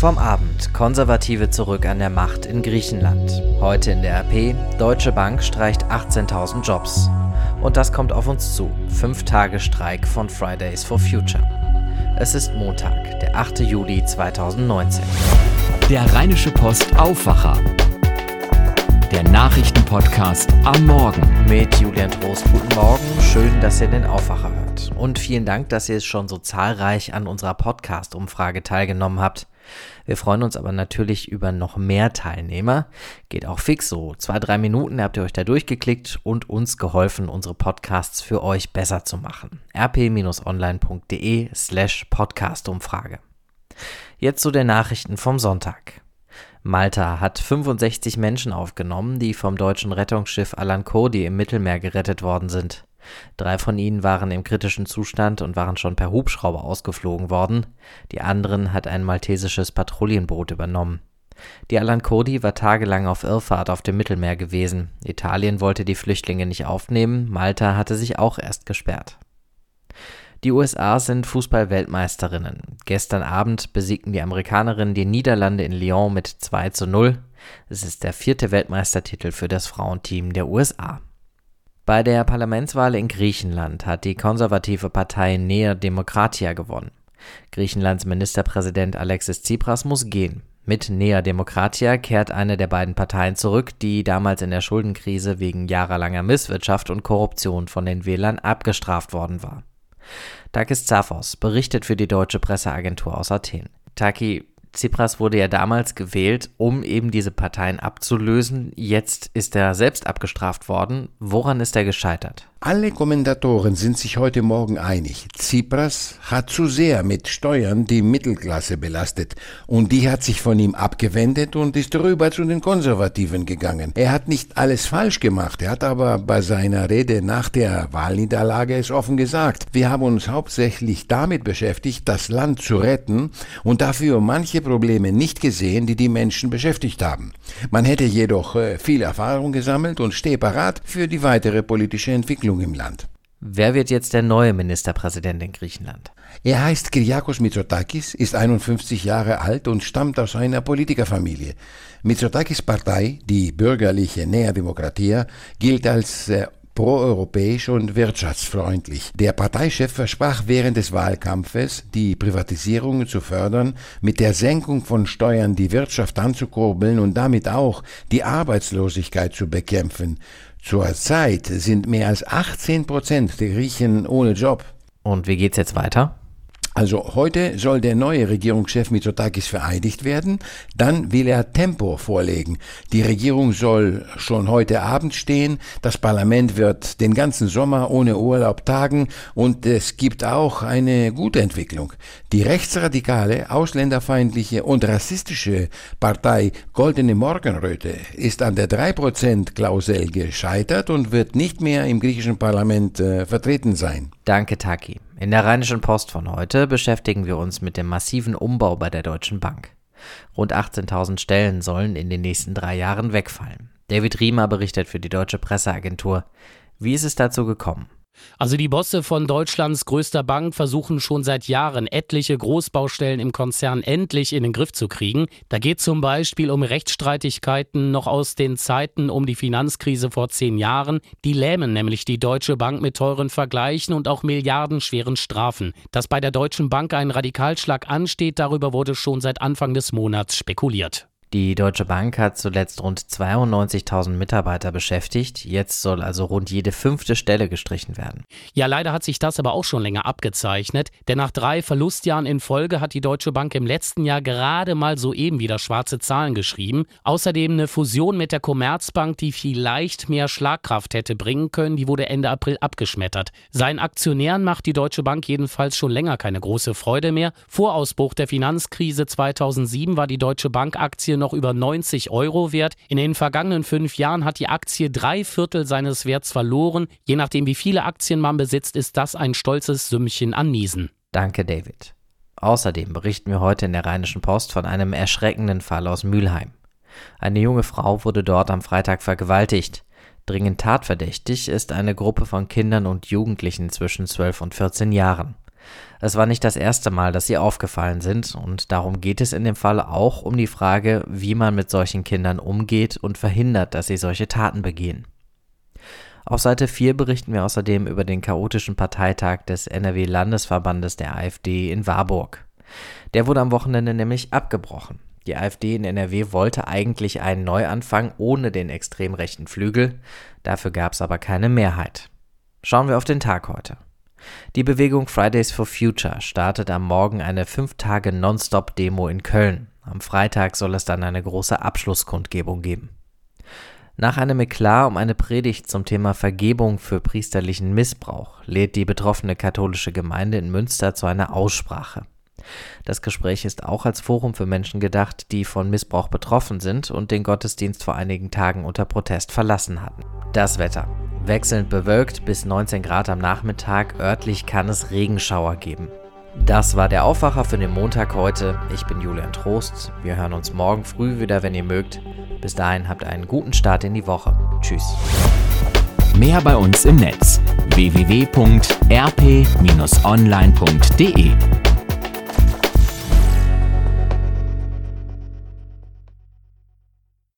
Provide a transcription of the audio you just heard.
Vom Abend. Konservative zurück an der Macht in Griechenland. Heute in der RP. Deutsche Bank streicht 18.000 Jobs. Und das kommt auf uns zu. Fünf Tage Streik von Fridays for Future. Es ist Montag, der 8. Juli 2019. Der Rheinische Post Aufwacher. Der Nachrichtenpodcast am Morgen. Mit Julian Trost. Guten Morgen. Schön, dass ihr den Aufwacher hört. Und vielen Dank, dass ihr schon so zahlreich an unserer Podcast-Umfrage teilgenommen habt. Wir freuen uns aber natürlich über noch mehr Teilnehmer. Geht auch fix so. Zwei, drei Minuten habt ihr euch da durchgeklickt und uns geholfen, unsere Podcasts für euch besser zu machen. rp-online.de slash Podcastumfrage. Jetzt zu den Nachrichten vom Sonntag. Malta hat 65 Menschen aufgenommen, die vom deutschen Rettungsschiff Alan Kurdi im Mittelmeer gerettet worden sind. Drei von ihnen waren im kritischen Zustand und waren schon per Hubschrauber ausgeflogen worden. Die anderen hat ein maltesisches Patrouillenboot übernommen. Die Alan Kurdi war tagelang auf Irrfahrt auf dem Mittelmeer gewesen. Italien wollte die Flüchtlinge nicht aufnehmen, Malta hatte sich auch erst gesperrt. Die USA sind Fußball-Weltmeisterinnen. Gestern Abend besiegten die Amerikanerinnen die Niederlande in Lyon mit 2 zu 0. Es ist der vierte Weltmeistertitel für das Frauenteam der USA. Bei der Parlamentswahl in Griechenland hat die konservative Partei Nea Demokratia gewonnen. Griechenlands Ministerpräsident Alexis Tsipras muss gehen. Mit Nea Demokratia kehrt eine der beiden Parteien zurück, die damals in der Schuldenkrise wegen jahrelanger Misswirtschaft und Korruption von den Wählern abgestraft worden war. Takis Zaphos berichtet für die deutsche Presseagentur aus Athen. Taki, Tsipras wurde ja damals gewählt, um eben diese Parteien abzulösen. Jetzt ist er selbst abgestraft worden. Woran ist er gescheitert? Alle Kommentatoren sind sich heute Morgen einig. Tsipras hat zu sehr mit Steuern die Mittelklasse belastet und die hat sich von ihm abgewendet und ist rüber zu den Konservativen gegangen. Er hat nicht alles falsch gemacht, er hat aber bei seiner Rede nach der Wahlniederlage es offen gesagt. Wir haben uns hauptsächlich damit beschäftigt, das Land zu retten und dafür manche Probleme nicht gesehen, die die Menschen beschäftigt haben. Man hätte jedoch äh, viel Erfahrung gesammelt und stehe parat für die weitere politische Entwicklung Entwicklung im Land. Wer wird jetzt der neue Ministerpräsident in Griechenland? Er heißt Kyriakos Mitsotakis, ist 51 Jahre alt und stammt aus einer Politikerfamilie. Mitsotakis Partei, die bürgerliche Nea Demokratia, gilt als äh, proeuropäisch und wirtschaftsfreundlich. Der Parteichef versprach während des Wahlkampfes, die Privatisierung zu fördern, mit der Senkung von Steuern die Wirtschaft anzukurbeln und damit auch die Arbeitslosigkeit zu bekämpfen. Zurzeit sind mehr als 18 Prozent der Griechen ohne Job. Und wie geht's jetzt weiter? Also heute soll der neue Regierungschef Mitsotakis vereidigt werden, dann will er Tempo vorlegen. Die Regierung soll schon heute Abend stehen, das Parlament wird den ganzen Sommer ohne Urlaub tagen und es gibt auch eine gute Entwicklung. Die rechtsradikale, ausländerfeindliche und rassistische Partei Goldene Morgenröte ist an der 3%-Klausel gescheitert und wird nicht mehr im griechischen Parlament äh, vertreten sein. Danke, Taki. In der Rheinischen Post von heute beschäftigen wir uns mit dem massiven Umbau bei der Deutschen Bank. Rund 18.000 Stellen sollen in den nächsten drei Jahren wegfallen. David Riemer berichtet für die Deutsche Presseagentur. Wie ist es dazu gekommen? Also die Bosse von Deutschlands größter Bank versuchen schon seit Jahren etliche Großbaustellen im Konzern endlich in den Griff zu kriegen. Da geht zum Beispiel um Rechtsstreitigkeiten noch aus den Zeiten um die Finanzkrise vor zehn Jahren. Die lähmen nämlich die Deutsche Bank mit teuren Vergleichen und auch milliardenschweren Strafen. Dass bei der Deutschen Bank ein Radikalschlag ansteht, darüber wurde schon seit Anfang des Monats spekuliert. Die Deutsche Bank hat zuletzt rund 92.000 Mitarbeiter beschäftigt. Jetzt soll also rund jede fünfte Stelle gestrichen werden. Ja, leider hat sich das aber auch schon länger abgezeichnet, denn nach drei Verlustjahren in Folge hat die Deutsche Bank im letzten Jahr gerade mal soeben wieder schwarze Zahlen geschrieben. Außerdem eine Fusion mit der Commerzbank, die vielleicht mehr Schlagkraft hätte bringen können, die wurde Ende April abgeschmettert. Seinen Aktionären macht die Deutsche Bank jedenfalls schon länger keine große Freude mehr. Vor Ausbruch der Finanzkrise 2007 war die Deutsche Bank Aktie noch über 90 Euro wert. In den vergangenen fünf Jahren hat die Aktie drei Viertel seines Werts verloren. Je nachdem, wie viele Aktien man besitzt, ist das ein stolzes Sümmchen an Niesen. Danke, David. Außerdem berichten wir heute in der Rheinischen Post von einem erschreckenden Fall aus Mülheim. Eine junge Frau wurde dort am Freitag vergewaltigt. Dringend tatverdächtig ist eine Gruppe von Kindern und Jugendlichen zwischen 12 und 14 Jahren. Es war nicht das erste Mal, dass sie aufgefallen sind, und darum geht es in dem Fall auch um die Frage, wie man mit solchen Kindern umgeht und verhindert, dass sie solche Taten begehen. Auf Seite 4 berichten wir außerdem über den chaotischen Parteitag des NRW-Landesverbandes der AfD in Warburg. Der wurde am Wochenende nämlich abgebrochen. Die AfD in NRW wollte eigentlich einen Neuanfang ohne den extrem rechten Flügel, dafür gab es aber keine Mehrheit. Schauen wir auf den Tag heute. Die Bewegung Fridays for Future startet am Morgen eine fünf Tage Nonstop-Demo in Köln. Am Freitag soll es dann eine große Abschlusskundgebung geben. Nach einem Eklat um eine Predigt zum Thema Vergebung für priesterlichen Missbrauch lädt die betroffene katholische Gemeinde in Münster zu einer Aussprache. Das Gespräch ist auch als Forum für Menschen gedacht, die von Missbrauch betroffen sind und den Gottesdienst vor einigen Tagen unter Protest verlassen hatten. Das Wetter. Wechselnd bewölkt bis 19 Grad am Nachmittag, örtlich kann es Regenschauer geben. Das war der Aufwacher für den Montag heute. Ich bin Julian Trost. Wir hören uns morgen früh wieder, wenn ihr mögt. Bis dahin habt einen guten Start in die Woche. Tschüss. Mehr bei uns im Netz www.rp-online.de